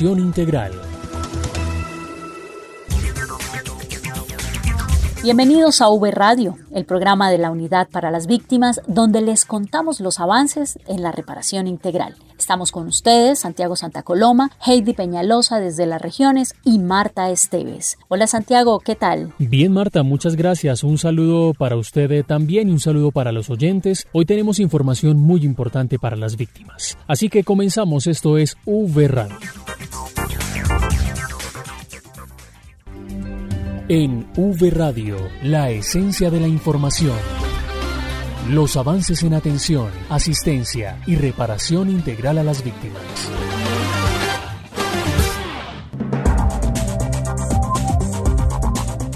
integral. Bienvenidos a V Radio, el programa de la Unidad para las Víctimas, donde les contamos los avances en la reparación integral. Estamos con ustedes, Santiago Santa Coloma, Heidi Peñalosa desde las regiones y Marta Esteves. Hola Santiago, ¿qué tal? Bien Marta, muchas gracias. Un saludo para usted también y un saludo para los oyentes. Hoy tenemos información muy importante para las víctimas. Así que comenzamos, esto es V Radio. En V Radio, la esencia de la información. Los avances en atención, asistencia y reparación integral a las víctimas.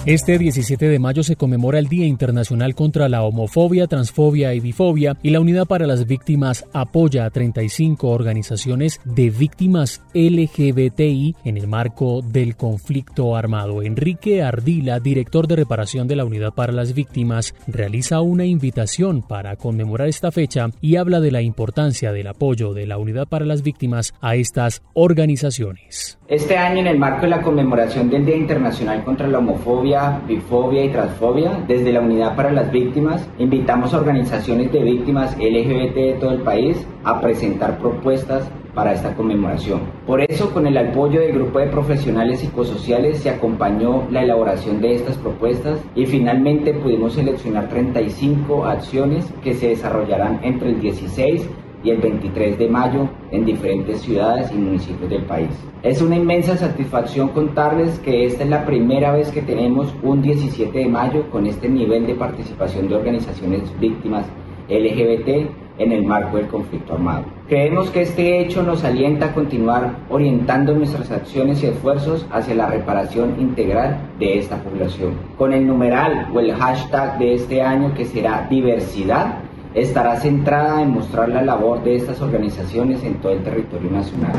Este 17 de mayo se conmemora el Día Internacional contra la Homofobia, Transfobia y Bifobia y la Unidad para las Víctimas apoya a 35 organizaciones de víctimas LGBTI en el marco del conflicto armado. Enrique Ardila, director de reparación de la Unidad para las Víctimas, realiza una invitación para conmemorar esta fecha y habla de la importancia del apoyo de la Unidad para las Víctimas a estas organizaciones. Este año, en el marco de la conmemoración del Día Internacional contra la Homofobia, Bifobia y Transfobia, desde la Unidad para las Víctimas, invitamos a organizaciones de víctimas LGBT de todo el país a presentar propuestas para esta conmemoración. Por eso, con el apoyo del grupo de profesionales psicosociales, se acompañó la elaboración de estas propuestas y finalmente pudimos seleccionar 35 acciones que se desarrollarán entre el 16 y el 23 de mayo en diferentes ciudades y municipios del país. Es una inmensa satisfacción contarles que esta es la primera vez que tenemos un 17 de mayo con este nivel de participación de organizaciones víctimas LGBT en el marco del conflicto armado. Creemos que este hecho nos alienta a continuar orientando nuestras acciones y esfuerzos hacia la reparación integral de esta población. Con el numeral o el hashtag de este año que será diversidad, estará centrada en mostrar la labor de estas organizaciones en todo el territorio nacional.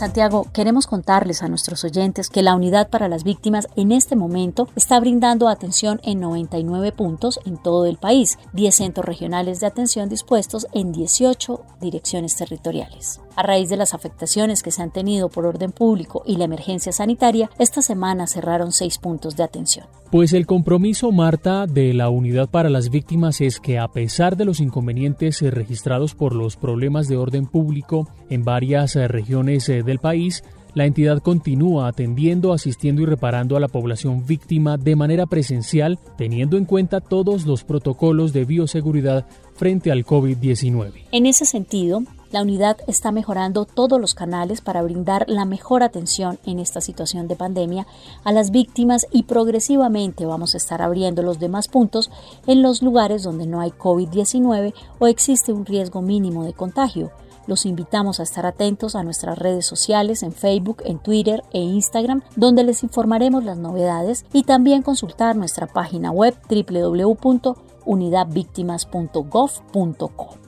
Santiago, queremos contarles a nuestros oyentes que la Unidad para las Víctimas en este momento está brindando atención en 99 puntos en todo el país, 10 centros regionales de atención dispuestos en 18 direcciones territoriales. A raíz de las afectaciones que se han tenido por orden público y la emergencia sanitaria, esta semana cerraron seis puntos de atención. Pues el compromiso, Marta, de la Unidad para las Víctimas es que a pesar de los inconvenientes registrados por los problemas de orden público en varias regiones del país, la entidad continúa atendiendo, asistiendo y reparando a la población víctima de manera presencial, teniendo en cuenta todos los protocolos de bioseguridad frente al COVID-19. En ese sentido, la unidad está mejorando todos los canales para brindar la mejor atención en esta situación de pandemia a las víctimas y progresivamente vamos a estar abriendo los demás puntos en los lugares donde no hay COVID-19 o existe un riesgo mínimo de contagio. Los invitamos a estar atentos a nuestras redes sociales en Facebook, en Twitter e Instagram, donde les informaremos las novedades y también consultar nuestra página web www.unidadvictimas.gov.co.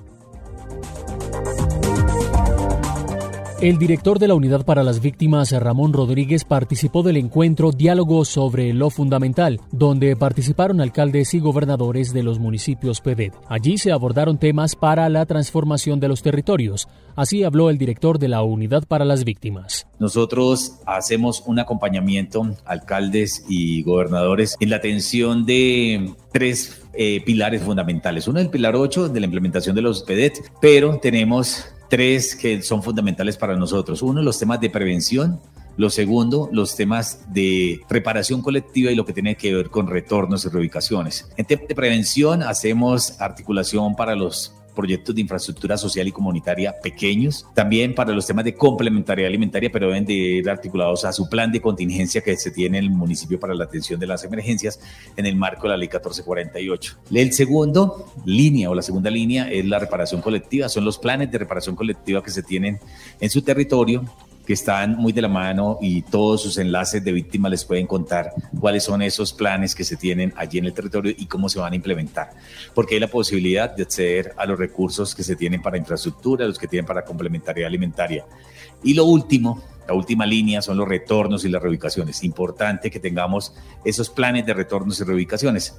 El director de la Unidad para las Víctimas, Ramón Rodríguez, participó del encuentro Diálogo sobre lo Fundamental, donde participaron alcaldes y gobernadores de los municipios PEDET. Allí se abordaron temas para la transformación de los territorios. Así habló el director de la Unidad para las Víctimas. Nosotros hacemos un acompañamiento, alcaldes y gobernadores, en la atención de tres eh, pilares fundamentales. Uno es el pilar 8 de la implementación de los PEDET, pero tenemos tres que son fundamentales para nosotros. Uno, los temas de prevención. Lo segundo, los temas de reparación colectiva y lo que tiene que ver con retornos y reubicaciones. En temas de prevención hacemos articulación para los proyectos de infraestructura social y comunitaria pequeños, también para los temas de complementariedad alimentaria, pero deben de ir articulados a su plan de contingencia que se tiene en el municipio para la atención de las emergencias en el marco de la ley 1448. El segundo línea o la segunda línea es la reparación colectiva, son los planes de reparación colectiva que se tienen en su territorio que están muy de la mano y todos sus enlaces de víctimas les pueden contar cuáles son esos planes que se tienen allí en el territorio y cómo se van a implementar. Porque hay la posibilidad de acceder a los recursos que se tienen para infraestructura, los que tienen para complementariedad alimentaria. Y lo último, la última línea son los retornos y las reubicaciones. Importante que tengamos esos planes de retornos y reubicaciones.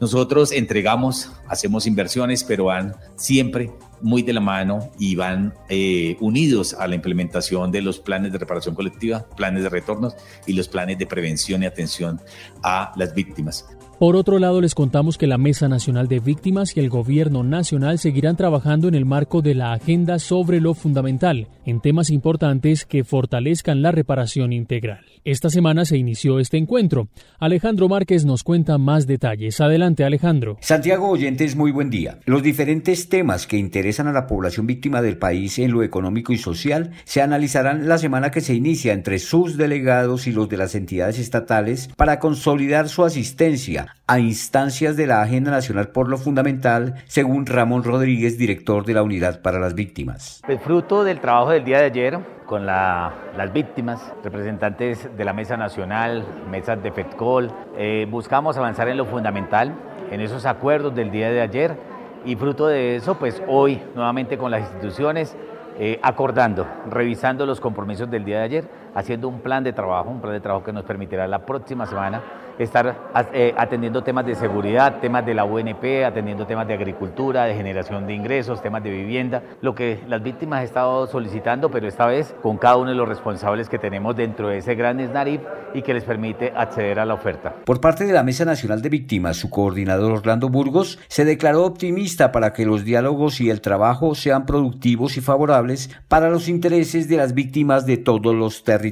Nosotros entregamos, hacemos inversiones, pero van siempre muy de la mano y van eh, unidos a la implementación de los planes de reparación colectiva, planes de retornos y los planes de prevención y atención a las víctimas. Por otro lado, les contamos que la Mesa Nacional de Víctimas y el Gobierno Nacional seguirán trabajando en el marco de la Agenda sobre lo Fundamental, en temas importantes que fortalezcan la reparación integral. Esta semana se inició este encuentro. Alejandro Márquez nos cuenta más detalles. Adelante, Alejandro. Santiago Oyentes, muy buen día. Los diferentes temas que interesan a la población víctima del país en lo económico y social se analizarán la semana que se inicia entre sus delegados y los de las entidades estatales para consolidar su asistencia a instancias de la Agenda Nacional por lo Fundamental, según Ramón Rodríguez, director de la Unidad para las Víctimas. El fruto del trabajo del día de ayer con las víctimas, representantes de la Mesa Nacional, mesas de FEDCOL. Eh, buscamos avanzar en lo fundamental, en esos acuerdos del día de ayer y fruto de eso, pues hoy nuevamente con las instituciones eh, acordando, revisando los compromisos del día de ayer, haciendo un plan de trabajo, un plan de trabajo que nos permitirá la próxima semana estar eh, atendiendo temas de seguridad, temas de la UNP, atendiendo temas de agricultura, de generación de ingresos, temas de vivienda, lo que las víctimas han estado solicitando, pero esta vez con cada uno de los responsables que tenemos dentro de ese gran SNARIP y que les permite acceder a la oferta. Por parte de la Mesa Nacional de Víctimas, su coordinador Orlando Burgos se declaró optimista para que los diálogos y el trabajo sean productivos y favorables para los intereses de las víctimas de todos los territorios.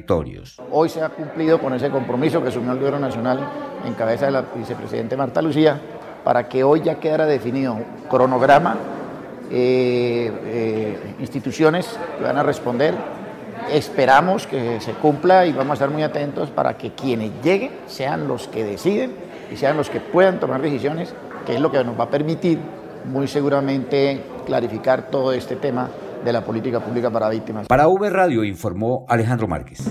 Hoy se ha cumplido con ese compromiso que asumió el Gobierno Nacional en cabeza de la vicepresidente Marta Lucía, para que hoy ya quedara definido cronograma, eh, eh, instituciones que van a responder. Esperamos que se cumpla y vamos a estar muy atentos para que quienes lleguen sean los que deciden y sean los que puedan tomar decisiones, que es lo que nos va a permitir muy seguramente clarificar todo este tema de la política pública para víctimas. Para V Radio informó Alejandro Márquez.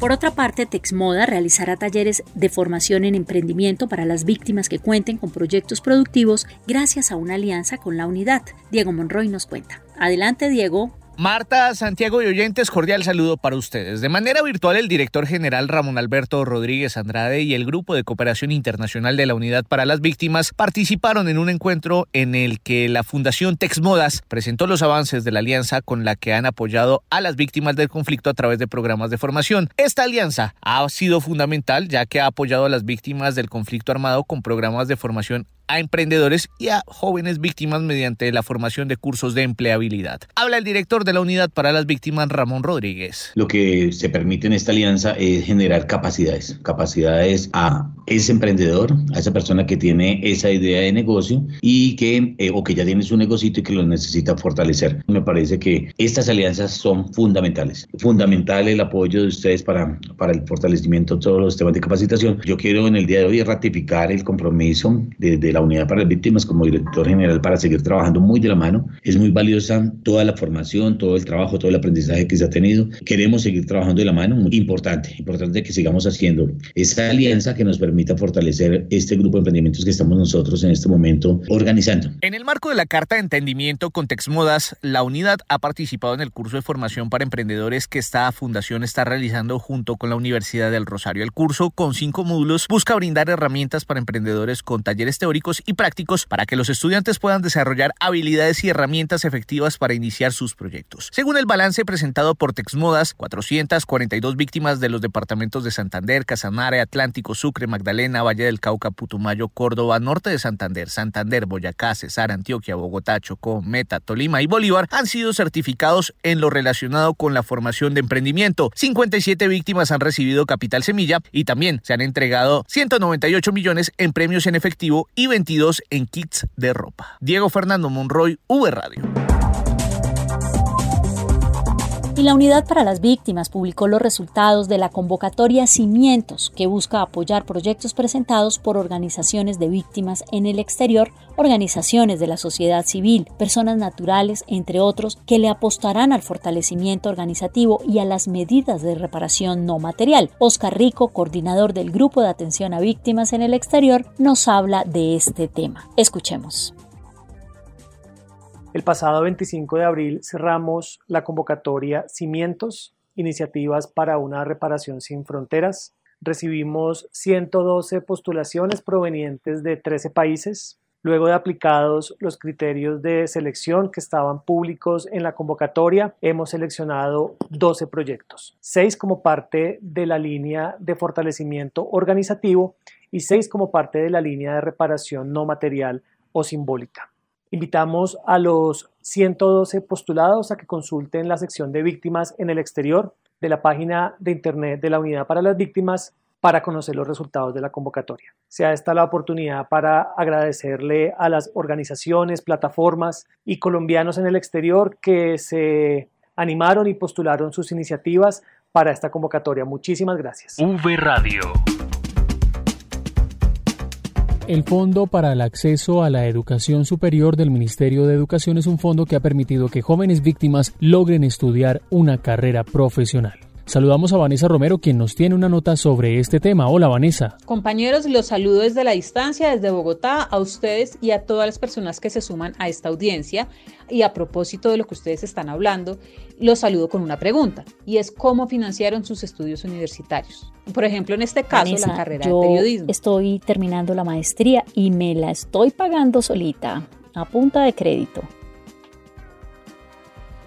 Por otra parte, Texmoda realizará talleres de formación en emprendimiento para las víctimas que cuenten con proyectos productivos gracias a una alianza con la unidad. Diego Monroy nos cuenta. Adelante, Diego. Marta, Santiago y oyentes, cordial saludo para ustedes. De manera virtual, el director general Ramón Alberto Rodríguez Andrade y el Grupo de Cooperación Internacional de la Unidad para las Víctimas participaron en un encuentro en el que la Fundación Texmodas presentó los avances de la alianza con la que han apoyado a las víctimas del conflicto a través de programas de formación. Esta alianza ha sido fundamental ya que ha apoyado a las víctimas del conflicto armado con programas de formación a emprendedores y a jóvenes víctimas mediante la formación de cursos de empleabilidad. Habla el director de la Unidad para las Víctimas, Ramón Rodríguez. Lo que se permite en esta alianza es generar capacidades, capacidades a ese emprendedor, a esa persona que tiene esa idea de negocio y que, eh, o que ya tiene su negocio y que lo necesita fortalecer. Me parece que estas alianzas son fundamentales. Fundamental el apoyo de ustedes para, para el fortalecimiento de todos los temas de capacitación. Yo quiero en el día de hoy ratificar el compromiso de, de la Unidad para las Víctimas como director general para seguir trabajando muy de la mano. Es muy valiosa toda la formación, todo el trabajo, todo el aprendizaje que se ha tenido. Queremos seguir trabajando de la mano. Muy importante, importante que sigamos haciendo esa alianza que nos permita fortalecer este grupo de emprendimientos que estamos nosotros en este momento organizando. En el marco de la Carta de Entendimiento con Texmodas, la unidad ha participado en el curso de formación para emprendedores que esta fundación está realizando junto con la Universidad del Rosario. El curso, con cinco módulos, busca brindar herramientas para emprendedores con talleres teóricos y prácticos para que los estudiantes puedan desarrollar habilidades y herramientas efectivas para iniciar sus proyectos. Según el balance presentado por Texmodas, 442 víctimas de los departamentos de Santander, Casanare, Atlántico, Sucre, Magdalena, Valle del Cauca, Putumayo, Córdoba, Norte de Santander, Santander, Boyacá, Cesar, Antioquia, Bogotá, Chocó, Meta, Tolima y Bolívar han sido certificados en lo relacionado con la formación de emprendimiento. 57 víctimas han recibido capital semilla y también se han entregado 198 millones en premios en efectivo y 22 en kits de ropa. Diego Fernando Monroy, V Radio. Y la Unidad para las Víctimas publicó los resultados de la convocatoria Cimientos, que busca apoyar proyectos presentados por organizaciones de víctimas en el exterior, organizaciones de la sociedad civil, personas naturales, entre otros, que le apostarán al fortalecimiento organizativo y a las medidas de reparación no material. Oscar Rico, coordinador del Grupo de Atención a Víctimas en el Exterior, nos habla de este tema. Escuchemos. El pasado 25 de abril cerramos la convocatoria Cimientos, Iniciativas para una Reparación sin Fronteras. Recibimos 112 postulaciones provenientes de 13 países. Luego de aplicados los criterios de selección que estaban públicos en la convocatoria, hemos seleccionado 12 proyectos, 6 como parte de la línea de fortalecimiento organizativo y 6 como parte de la línea de reparación no material o simbólica. Invitamos a los 112 postulados a que consulten la sección de víctimas en el exterior de la página de Internet de la Unidad para las Víctimas para conocer los resultados de la convocatoria. Sea esta la oportunidad para agradecerle a las organizaciones, plataformas y colombianos en el exterior que se animaron y postularon sus iniciativas para esta convocatoria. Muchísimas gracias. V Radio. El Fondo para el Acceso a la Educación Superior del Ministerio de Educación es un fondo que ha permitido que jóvenes víctimas logren estudiar una carrera profesional. Saludamos a Vanessa Romero, quien nos tiene una nota sobre este tema. Hola, Vanessa. Compañeros, los saludo desde la distancia, desde Bogotá, a ustedes y a todas las personas que se suman a esta audiencia. Y a propósito de lo que ustedes están hablando, los saludo con una pregunta, y es cómo financiaron sus estudios universitarios. Por ejemplo, en este caso, la carrera de periodismo. Estoy terminando la maestría y me la estoy pagando solita, a punta de crédito.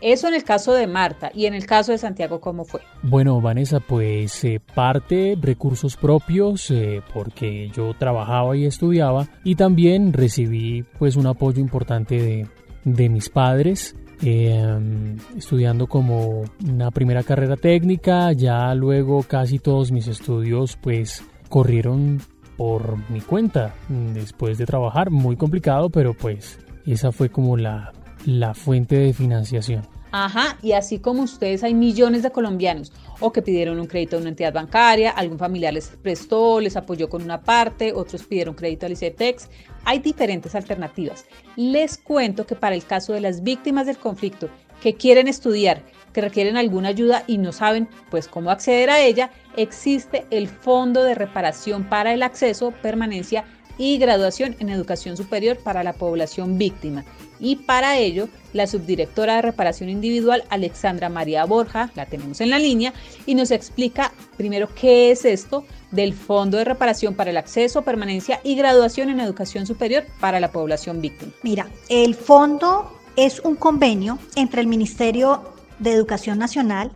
Eso en el caso de Marta y en el caso de Santiago, ¿cómo fue? Bueno, Vanessa, pues eh, parte recursos propios eh, porque yo trabajaba y estudiaba y también recibí pues un apoyo importante de, de mis padres. Em, estudiando como una primera carrera técnica, ya luego casi todos mis estudios pues corrieron por mi cuenta después de trabajar, muy complicado, pero pues esa fue como la, la fuente de financiación. Ajá, y así como ustedes hay millones de colombianos o que pidieron un crédito a una entidad bancaria, algún familiar les prestó, les apoyó con una parte, otros pidieron crédito al ICETEX, hay diferentes alternativas. Les cuento que para el caso de las víctimas del conflicto que quieren estudiar, que requieren alguna ayuda y no saben pues cómo acceder a ella, existe el Fondo de Reparación para el Acceso, Permanencia y Graduación en Educación Superior para la población víctima y para ello la subdirectora de reparación individual Alexandra María Borja, la tenemos en la línea, y nos explica primero qué es esto del Fondo de Reparación para el Acceso, Permanencia y Graduación en Educación Superior para la población víctima. Mira, el fondo es un convenio entre el Ministerio de Educación Nacional,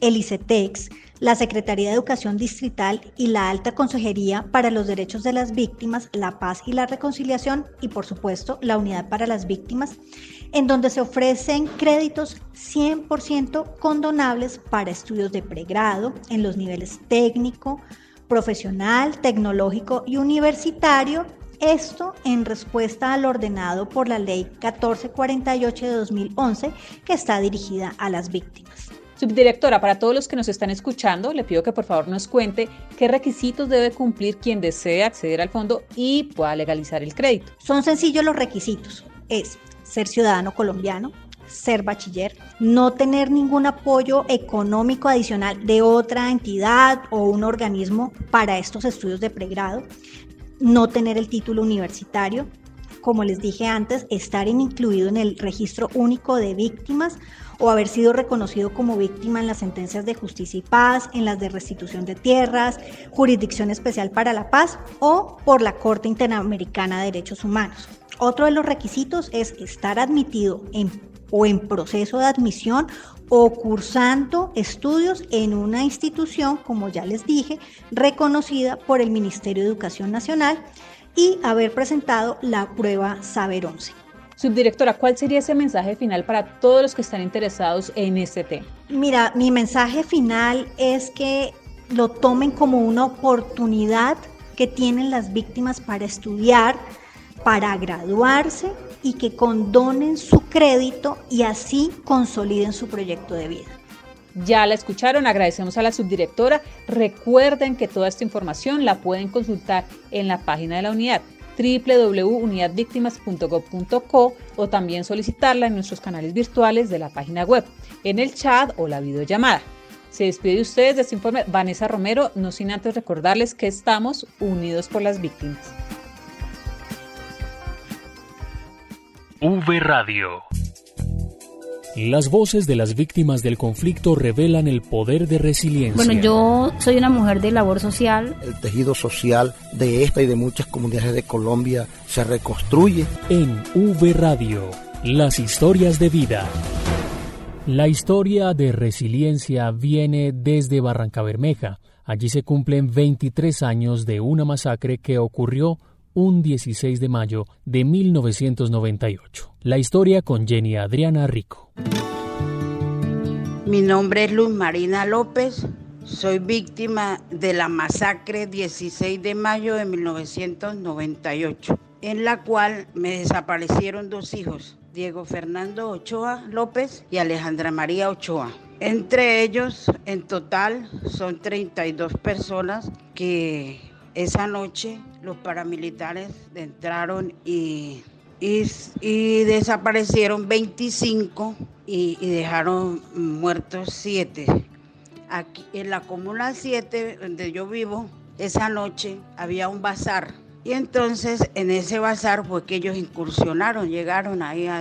el ICETEX, la Secretaría de Educación Distrital y la Alta Consejería para los Derechos de las Víctimas, la Paz y la Reconciliación y por supuesto la Unidad para las Víctimas, en donde se ofrecen créditos 100% condonables para estudios de pregrado en los niveles técnico, profesional, tecnológico y universitario esto en respuesta al ordenado por la Ley 1448 de 2011 que está dirigida a las víctimas. Subdirectora, para todos los que nos están escuchando, le pido que por favor nos cuente qué requisitos debe cumplir quien desee acceder al fondo y pueda legalizar el crédito. Son sencillos los requisitos. Es ser ciudadano colombiano, ser bachiller, no tener ningún apoyo económico adicional de otra entidad o un organismo para estos estudios de pregrado, no tener el título universitario, como les dije antes, estar incluido en el registro único de víctimas o haber sido reconocido como víctima en las sentencias de justicia y paz, en las de restitución de tierras, jurisdicción especial para la paz o por la Corte Interamericana de Derechos Humanos. Otro de los requisitos es estar admitido en, o en proceso de admisión o cursando estudios en una institución, como ya les dije, reconocida por el Ministerio de Educación Nacional y haber presentado la prueba Saber 11. Subdirectora, ¿cuál sería ese mensaje final para todos los que están interesados en este tema? Mira, mi mensaje final es que lo tomen como una oportunidad que tienen las víctimas para estudiar para graduarse y que condonen su crédito y así consoliden su proyecto de vida. Ya la escucharon, agradecemos a la subdirectora. Recuerden que toda esta información la pueden consultar en la página de la unidad www.unidadvictimas.gov.co o también solicitarla en nuestros canales virtuales de la página web, en el chat o la videollamada. Se despide de ustedes de este informe Vanessa Romero, no sin antes recordarles que estamos unidos por las víctimas. V Radio. Las voces de las víctimas del conflicto revelan el poder de resiliencia. Bueno, yo soy una mujer de labor social. El tejido social de esta y de muchas comunidades de Colombia se reconstruye. En V Radio, las historias de vida. La historia de resiliencia viene desde Barranca Bermeja. Allí se cumplen 23 años de una masacre que ocurrió un 16 de mayo de 1998. La historia con Jenny Adriana Rico. Mi nombre es Luz Marina López. Soy víctima de la masacre 16 de mayo de 1998, en la cual me desaparecieron dos hijos, Diego Fernando Ochoa López y Alejandra María Ochoa. Entre ellos, en total, son 32 personas que esa noche los paramilitares entraron y, y, desaparecieron 25 y, dejaron muertos 7. Aquí en la Comuna 7, donde yo vivo, esa noche había un bazar y entonces en ese bazar fue que ellos incursionaron, llegaron ahí a,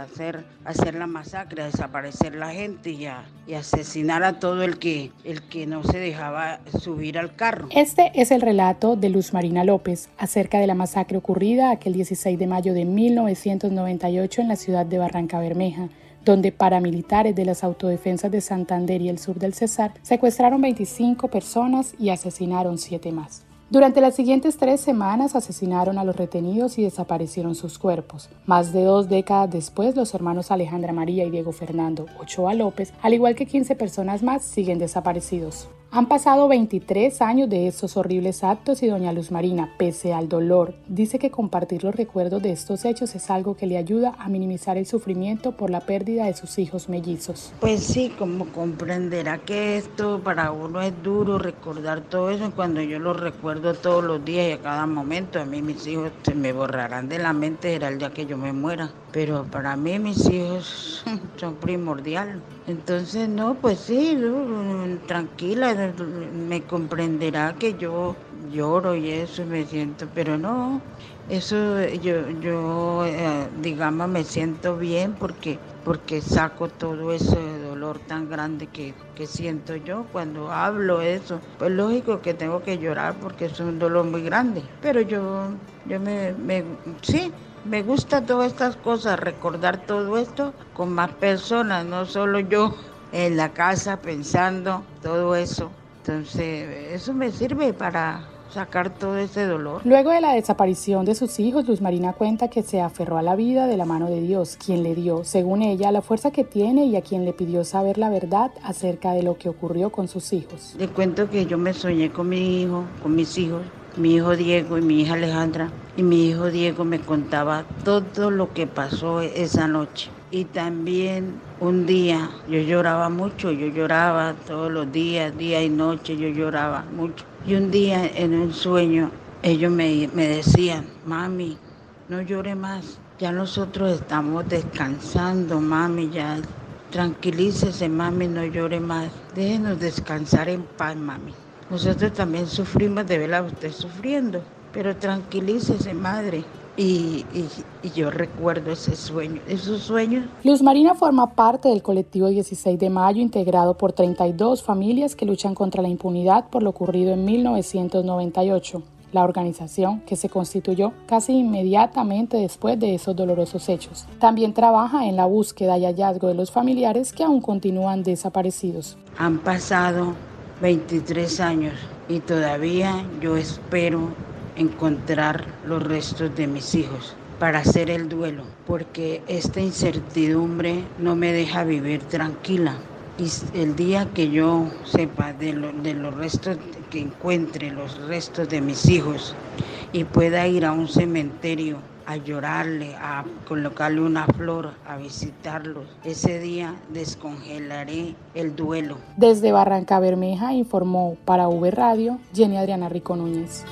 hacer, hacer la masacre, a desaparecer la gente y a, asesinar a todo el que, el que no se dejaba subir al carro. Este es el relato de Luz Marina López acerca de la masacre ocurrida aquel 16 de mayo de 1998 en la ciudad de Barranca Bermeja donde paramilitares de las autodefensas de Santander y el sur del Cesar secuestraron 25 personas y asesinaron 7 más. Durante las siguientes tres semanas asesinaron a los retenidos y desaparecieron sus cuerpos. Más de dos décadas después, los hermanos Alejandra María y Diego Fernando Ochoa López, al igual que 15 personas más, siguen desaparecidos. Han pasado 23 años de estos horribles actos y doña Luz Marina, pese al dolor, dice que compartir los recuerdos de estos hechos es algo que le ayuda a minimizar el sufrimiento por la pérdida de sus hijos mellizos. Pues sí, como comprenderá que esto para uno es duro recordar todo eso cuando yo lo recuerdo todos los días y a cada momento, a mí mis hijos se me borrarán de la mente era el día que yo me muera, pero para mí mis hijos son primordiales. Entonces, no, pues sí, tranquila, me comprenderá que yo lloro y eso me siento, pero no, eso yo, yo eh, digamos, me siento bien porque, porque saco todo ese dolor tan grande que, que siento yo cuando hablo eso. Pues lógico que tengo que llorar porque es un dolor muy grande, pero yo, yo me, me sí, me gusta todas estas cosas, recordar todo esto con más personas, no solo yo en la casa pensando todo eso. Entonces, eso me sirve para sacar todo ese dolor. Luego de la desaparición de sus hijos, Luz Marina cuenta que se aferró a la vida de la mano de Dios, quien le dio, según ella, la fuerza que tiene y a quien le pidió saber la verdad acerca de lo que ocurrió con sus hijos. Le cuento que yo me soñé con mi hijo, con mis hijos, mi hijo Diego y mi hija Alejandra, y mi hijo Diego me contaba todo lo que pasó esa noche. Y también un día yo lloraba mucho, yo lloraba todos los días, día y noche, yo lloraba mucho. Y un día en un sueño ellos me, me decían, mami, no llore más, ya nosotros estamos descansando, mami, ya tranquilícese, mami, no llore más, déjenos descansar en paz, mami. Nosotros también sufrimos de verla usted sufriendo, pero tranquilícese, madre. Y, y, yo recuerdo ese sueño, esos sueños. Luz Marina forma parte del colectivo 16 de mayo, integrado por 32 familias que luchan contra la impunidad por lo ocurrido en 1998. La organización, que se constituyó casi inmediatamente después de esos dolorosos hechos, también trabaja en la búsqueda y hallazgo de los familiares que aún continúan desaparecidos. Han pasado 23 años y todavía yo espero encontrar los restos de mis hijos para hacer el duelo, porque esta incertidumbre no me deja vivir tranquila. Y el día que yo sepa de, de los restos, que encuentre los restos de mis hijos y pueda ir a un cementerio a llorarle, a colocarle una flor, a visitarlos. Ese día descongelaré el duelo. Desde Barranca Bermeja informó para V Radio Jenny Adriana Rico Núñez.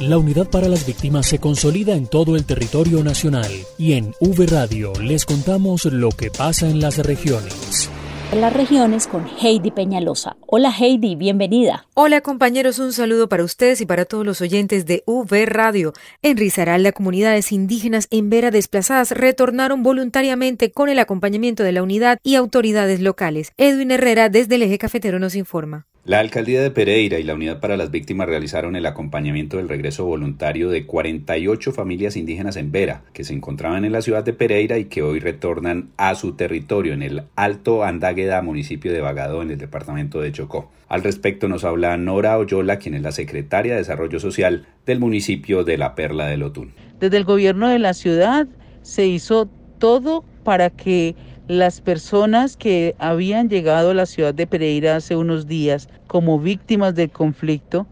La unidad para las víctimas se consolida en todo el territorio nacional y en V Radio les contamos lo que pasa en las regiones las regiones con Heidi Peñalosa. Hola Heidi, bienvenida. Hola compañeros, un saludo para ustedes y para todos los oyentes de UV Radio. En Risaralda, comunidades indígenas en Vera desplazadas retornaron voluntariamente con el acompañamiento de la unidad y autoridades locales. Edwin Herrera desde el eje cafetero nos informa. La alcaldía de Pereira y la Unidad para las Víctimas realizaron el acompañamiento del regreso voluntario de 48 familias indígenas en Vera, que se encontraban en la ciudad de Pereira y que hoy retornan a su territorio en el Alto Andágueda, municipio de Bagado, en el departamento de Chocó. Al respecto nos habla Nora Oyola, quien es la secretaria de Desarrollo Social del municipio de La Perla del Otún. Desde el gobierno de la ciudad se hizo todo para que las personas que habían llegado a la ciudad de Pereira hace unos días como víctimas del conflicto,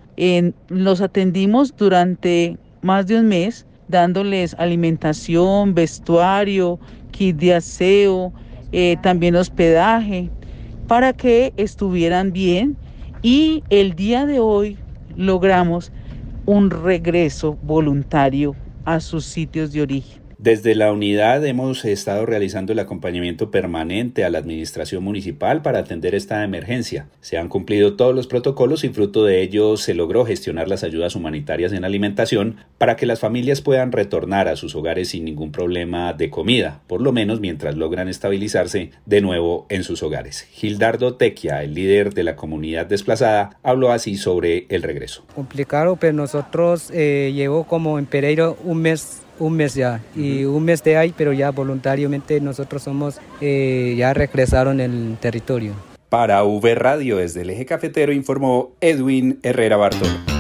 los atendimos durante más de un mes, dándoles alimentación, vestuario, kit de aseo, eh, también hospedaje, para que estuvieran bien y el día de hoy logramos un regreso voluntario a sus sitios de origen. Desde la unidad hemos estado realizando el acompañamiento permanente a la administración municipal para atender esta emergencia. Se han cumplido todos los protocolos y fruto de ello se logró gestionar las ayudas humanitarias en alimentación para que las familias puedan retornar a sus hogares sin ningún problema de comida, por lo menos mientras logran estabilizarse de nuevo en sus hogares. Gildardo Tequia, el líder de la comunidad desplazada, habló así sobre el regreso. Complicado, pero nosotros eh, como en un mes un mes ya y un mes de ahí, pero ya voluntariamente nosotros somos, eh, ya regresaron el territorio. Para V Radio desde el eje cafetero informó Edwin Herrera Bartolo.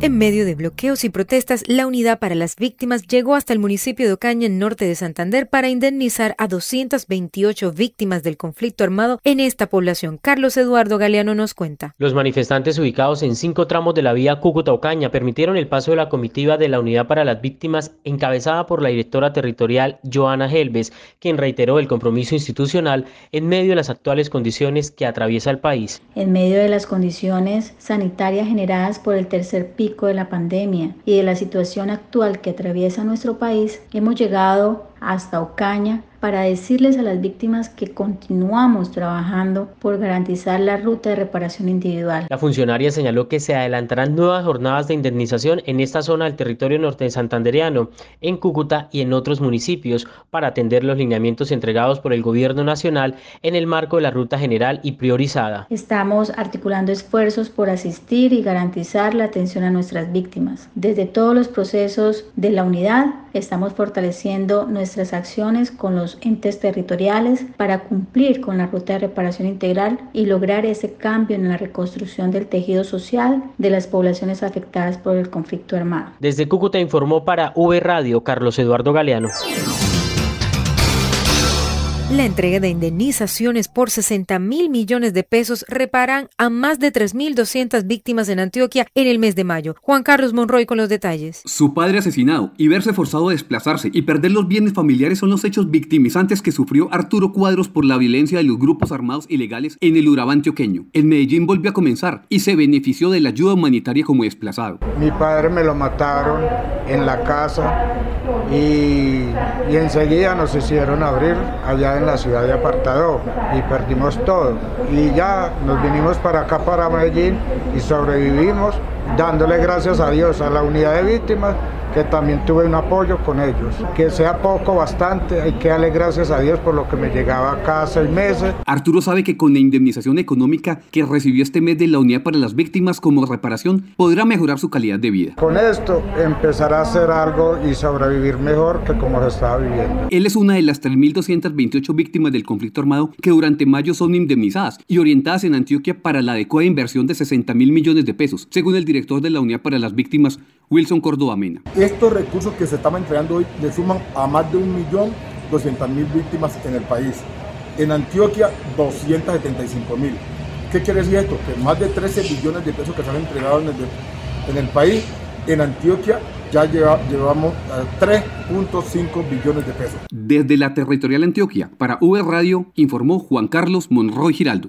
En medio de bloqueos y protestas, la Unidad para las Víctimas llegó hasta el municipio de Ocaña, en norte de Santander, para indemnizar a 228 víctimas del conflicto armado en esta población. Carlos Eduardo Galeano nos cuenta. Los manifestantes ubicados en cinco tramos de la vía Cúcuta-Ocaña permitieron el paso de la comitiva de la Unidad para las Víctimas, encabezada por la directora territorial Joana Helves, quien reiteró el compromiso institucional en medio de las actuales condiciones que atraviesa el país. En medio de las condiciones sanitarias generadas por el tercer pico, de la pandemia y de la situación actual que atraviesa nuestro país, hemos llegado hasta Ocaña para decirles a las víctimas que continuamos trabajando por garantizar la ruta de reparación individual. La funcionaria señaló que se adelantarán nuevas jornadas de indemnización en esta zona del territorio norte de santandereano, en Cúcuta y en otros municipios para atender los lineamientos entregados por el gobierno nacional en el marco de la ruta general y priorizada. Estamos articulando esfuerzos por asistir y garantizar la atención a nuestras víctimas. Desde todos los procesos de la unidad estamos fortaleciendo nuestras acciones con los entes territoriales para cumplir con la ruta de reparación integral y lograr ese cambio en la reconstrucción del tejido social de las poblaciones afectadas por el conflicto armado. Desde Cúcuta informó para V Radio Carlos Eduardo Galeano. La entrega de indemnizaciones por 60 mil millones de pesos reparan a más de 3.200 víctimas en Antioquia en el mes de mayo. Juan Carlos Monroy con los detalles. Su padre asesinado y verse forzado a desplazarse y perder los bienes familiares son los hechos victimizantes que sufrió Arturo Cuadros por la violencia de los grupos armados ilegales en el Urabá antioqueño. En Medellín volvió a comenzar y se benefició de la ayuda humanitaria como desplazado. Mi padre me lo mataron en la casa y, y enseguida nos hicieron abrir allá en la ciudad de Apartado y perdimos todo. Y ya nos vinimos para acá, para Medellín y sobrevivimos dándole gracias a Dios a la unidad de víctimas que también tuve un apoyo con ellos. Que sea poco, bastante, hay que darle gracias a Dios por lo que me llegaba cada seis meses. Arturo sabe que con la indemnización económica que recibió este mes de la Unidad para las Víctimas como reparación, podrá mejorar su calidad de vida. Con esto empezará a hacer algo y sobrevivir mejor que como se estaba viviendo. Él es una de las 3.228 víctimas del conflicto armado que durante mayo son indemnizadas y orientadas en Antioquia para la adecuada inversión de 60 mil millones de pesos, según el director de la Unidad para las Víctimas, Wilson Córdoba Mena. Estos recursos que se estaban entregando hoy le suman a más de 1.200.000 víctimas en el país. En Antioquia, 275.000. ¿Qué quiere decir esto? Que más de 13 billones de pesos que se han entregado en el, en el país, en Antioquia ya llevamos 3.5 billones de pesos. Desde la territorial Antioquia, para V Radio, informó Juan Carlos Monroy Giraldo.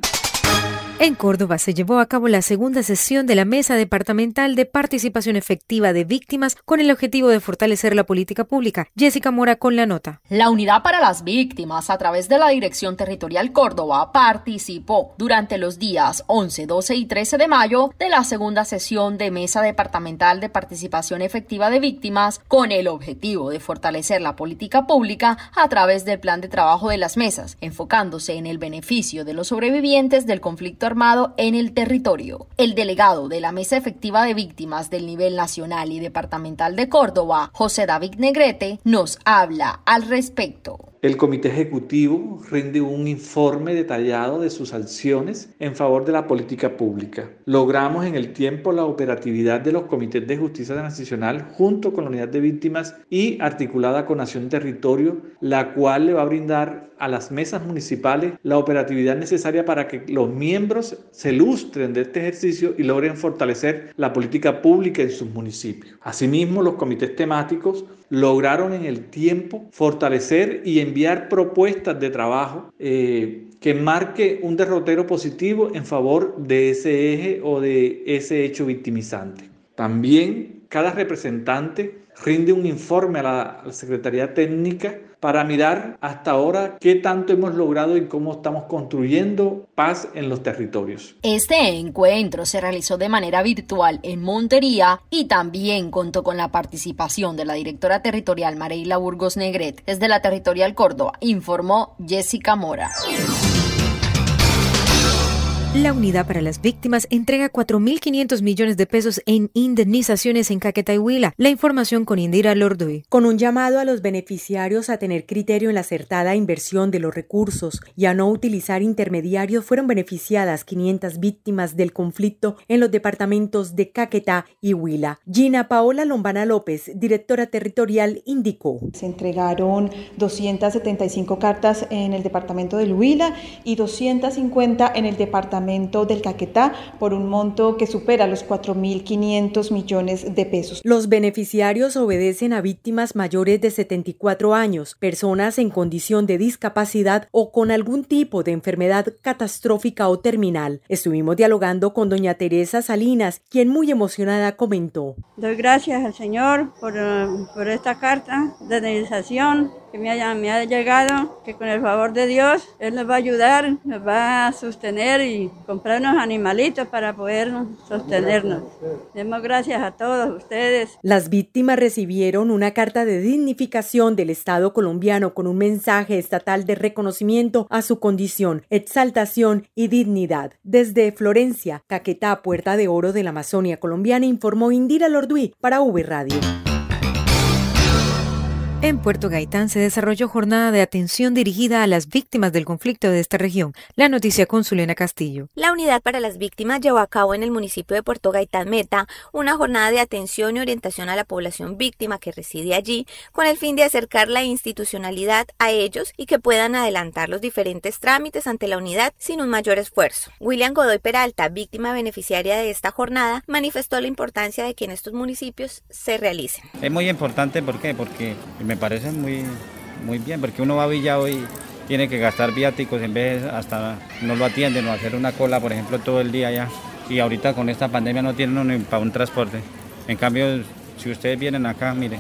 En Córdoba se llevó a cabo la segunda sesión de la Mesa Departamental de Participación Efectiva de Víctimas con el objetivo de fortalecer la política pública. Jessica Mora con la nota. La Unidad para las Víctimas, a través de la Dirección Territorial Córdoba, participó durante los días 11, 12 y 13 de mayo de la segunda sesión de Mesa Departamental de Participación Efectiva de Víctimas con el objetivo de fortalecer la política pública a través del plan de trabajo de las mesas, enfocándose en el beneficio de los sobrevivientes del conflicto en el territorio. El delegado de la Mesa Efectiva de Víctimas del nivel nacional y departamental de Córdoba, José David Negrete, nos habla al respecto. El Comité Ejecutivo rinde un informe detallado de sus acciones en favor de la política pública. Logramos en el tiempo la operatividad de los comités de justicia transicional junto con la unidad de víctimas y articulada con Nación Territorio, la cual le va a brindar a las mesas municipales la operatividad necesaria para que los miembros se lustren de este ejercicio y logren fortalecer la política pública en sus municipios. Asimismo, los comités temáticos lograron en el tiempo fortalecer y enviar propuestas de trabajo eh, que marque un derrotero positivo en favor de ese eje o de ese hecho victimizante. También cada representante rinde un informe a la, Secretaría Técnica para mirar hasta ahora qué tanto hemos logrado y cómo estamos construyendo paz en los territorios. Este encuentro se realizó de manera virtual en Montería y también contó con la participación de la directora territorial Mareila Burgos Negret. Desde la Territorial Córdoba, informó Jessica Mora. La Unidad para las Víctimas entrega 4.500 millones de pesos en indemnizaciones en Caquetá y Huila. La información con Indira Lordoy. Con un llamado a los beneficiarios a tener criterio en la acertada inversión de los recursos y a no utilizar intermediarios, fueron beneficiadas 500 víctimas del conflicto en los departamentos de Caquetá y Huila. Gina Paola Lombana López, directora territorial, indicó. Se entregaron 275 cartas en el departamento del Huila y 250 en el departamento del Caquetá por un monto que supera los 4.500 millones de pesos. Los beneficiarios obedecen a víctimas mayores de 74 años, personas en condición de discapacidad o con algún tipo de enfermedad catastrófica o terminal. Estuvimos dialogando con doña Teresa Salinas, quien muy emocionada comentó. Doy gracias al Señor por, eh, por esta carta de indemnización que me haya, me ha llegado, que con el favor de Dios Él nos va a ayudar, nos va a sostener y comprar unos animalitos para poder sostenernos. Demos gracias a todos ustedes. Las víctimas recibieron una carta de dignificación del Estado colombiano con un mensaje estatal de reconocimiento a su condición, exaltación y dignidad. Desde Florencia, Caquetá, Puerta de Oro de la Amazonia colombiana, informó Indira Lorduí para V Radio. En Puerto Gaitán se desarrolló jornada de atención dirigida a las víctimas del conflicto de esta región. La noticia con Zulena Castillo. La Unidad para las Víctimas llevó a cabo en el municipio de Puerto Gaitán Meta una jornada de atención y orientación a la población víctima que reside allí, con el fin de acercar la institucionalidad a ellos y que puedan adelantar los diferentes trámites ante la unidad sin un mayor esfuerzo. William Godoy Peralta, víctima beneficiaria de esta jornada, manifestó la importancia de que en estos municipios se realicen. Es muy importante, ¿por qué? Porque me parece muy, muy bien, porque uno va a Villa hoy tiene que gastar viáticos en vez hasta no lo atienden o hacer una cola, por ejemplo, todo el día ya. Y ahorita con esta pandemia no tienen ni para un transporte. En cambio, si ustedes vienen acá, mire,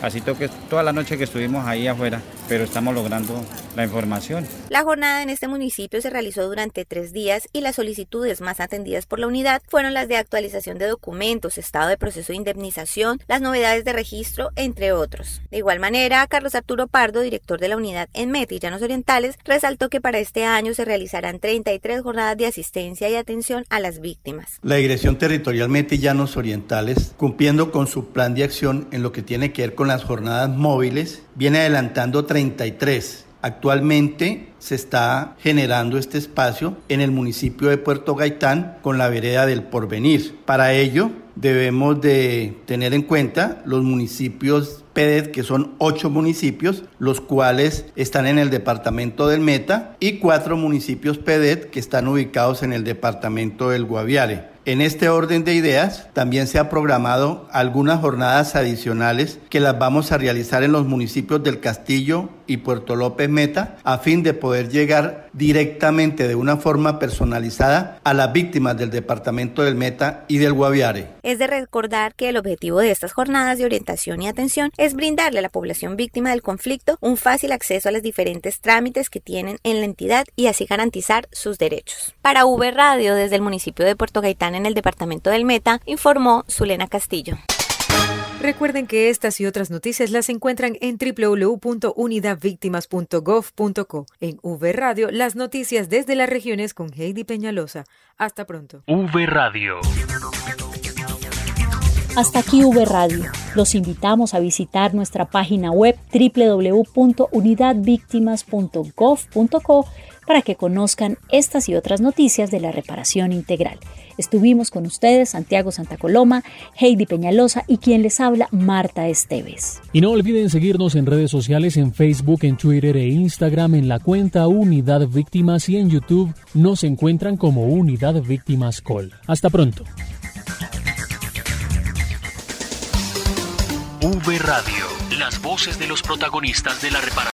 así toque toda la noche que estuvimos ahí afuera, pero estamos logrando la información. La jornada en este municipio se realizó durante tres días y las solicitudes más atendidas por la unidad fueron las de actualización de documentos, estado de proceso de indemnización, las novedades de registro, entre otros. De igual manera, Carlos Arturo Pardo, director de la unidad en Meta y Llanos Orientales, resaltó que para este año se realizarán 33 jornadas de asistencia y atención a las víctimas. La Dirección Territorial Meta y Llanos Orientales, cumpliendo con su plan de acción en lo que tiene que ver con las jornadas móviles, viene adelantando 33 Actualmente se está generando este espacio en el municipio de Puerto Gaitán con la vereda del Porvenir. Para ello, debemos de tener en cuenta los municipios PEDET, que son ocho municipios, los cuales están en el departamento del Meta, y cuatro municipios PEDET que están ubicados en el departamento del Guaviare. En este orden de ideas, también se ha programado algunas jornadas adicionales que las vamos a realizar en los municipios del Castillo y Puerto López Meta a fin de poder llegar directamente de una forma personalizada a las víctimas del departamento del Meta y del Guaviare. Es de recordar que el objetivo de estas jornadas de orientación y atención es brindarle a la población víctima del conflicto un fácil acceso a los diferentes trámites que tienen en la entidad y así garantizar sus derechos. Para V Radio desde el municipio de Puerto Gaitán en el departamento del Meta, informó Zulena Castillo. Recuerden que estas y otras noticias las encuentran en www.unidadvictimas.gov.co. En V Radio, las noticias desde las regiones con Heidi Peñalosa. Hasta pronto. V Radio. Hasta aquí V Radio. Los invitamos a visitar nuestra página web www.unidadvictimas.gov.co para que conozcan estas y otras noticias de la reparación integral. Estuvimos con ustedes Santiago Santa Coloma, Heidi Peñalosa y quien les habla Marta Esteves. Y no olviden seguirnos en redes sociales en Facebook, en Twitter e Instagram en la cuenta Unidad Víctimas y en YouTube nos encuentran como Unidad Víctimas Call. Hasta pronto. V Radio, las voces de los protagonistas de la reparación.